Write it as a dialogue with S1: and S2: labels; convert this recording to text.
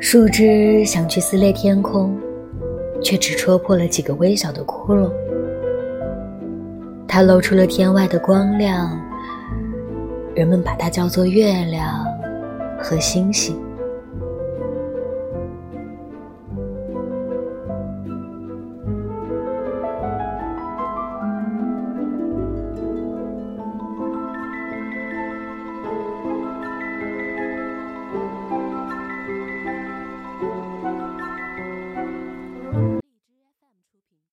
S1: 树枝想去撕裂天空却只戳破了几个微小的窟窿。它露出了天外的光亮人们把它叫做月亮和星星。